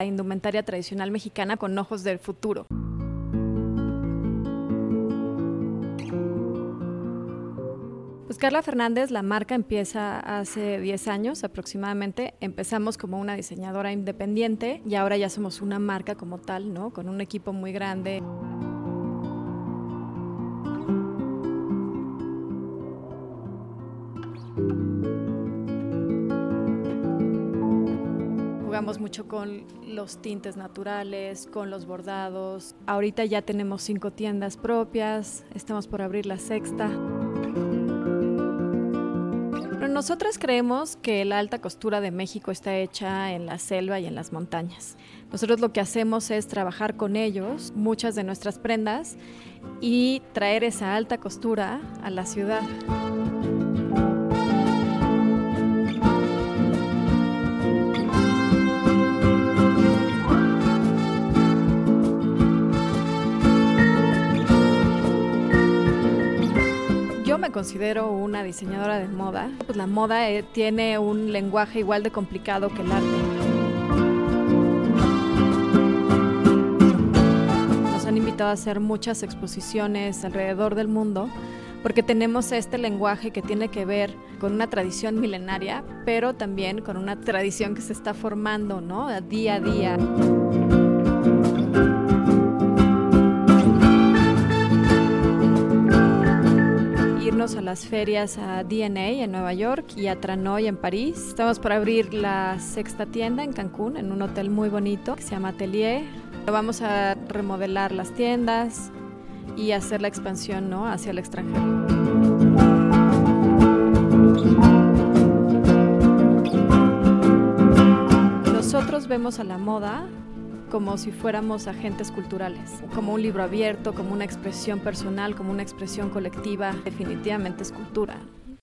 la indumentaria tradicional mexicana con ojos del futuro. Pues Carla Fernández, la marca empieza hace 10 años aproximadamente. Empezamos como una diseñadora independiente y ahora ya somos una marca como tal, ¿no? Con un equipo muy grande. Jugamos mucho con los tintes naturales, con los bordados. Ahorita ya tenemos cinco tiendas propias, estamos por abrir la sexta. Pero nosotras creemos que la alta costura de México está hecha en la selva y en las montañas. Nosotros lo que hacemos es trabajar con ellos muchas de nuestras prendas y traer esa alta costura a la ciudad. Considero una diseñadora de moda. Pues la moda eh, tiene un lenguaje igual de complicado que el arte. Nos han invitado a hacer muchas exposiciones alrededor del mundo porque tenemos este lenguaje que tiene que ver con una tradición milenaria, pero también con una tradición que se está formando, ¿no? Día a día. Irnos a las ferias a DNA en Nueva York y a Tranoy en París. Estamos por abrir la sexta tienda en Cancún, en un hotel muy bonito que se llama Atelier. Vamos a remodelar las tiendas y hacer la expansión ¿no? hacia el extranjero. Nosotros vemos a la moda como si fuéramos agentes culturales, como un libro abierto, como una expresión personal, como una expresión colectiva. Definitivamente es cultura.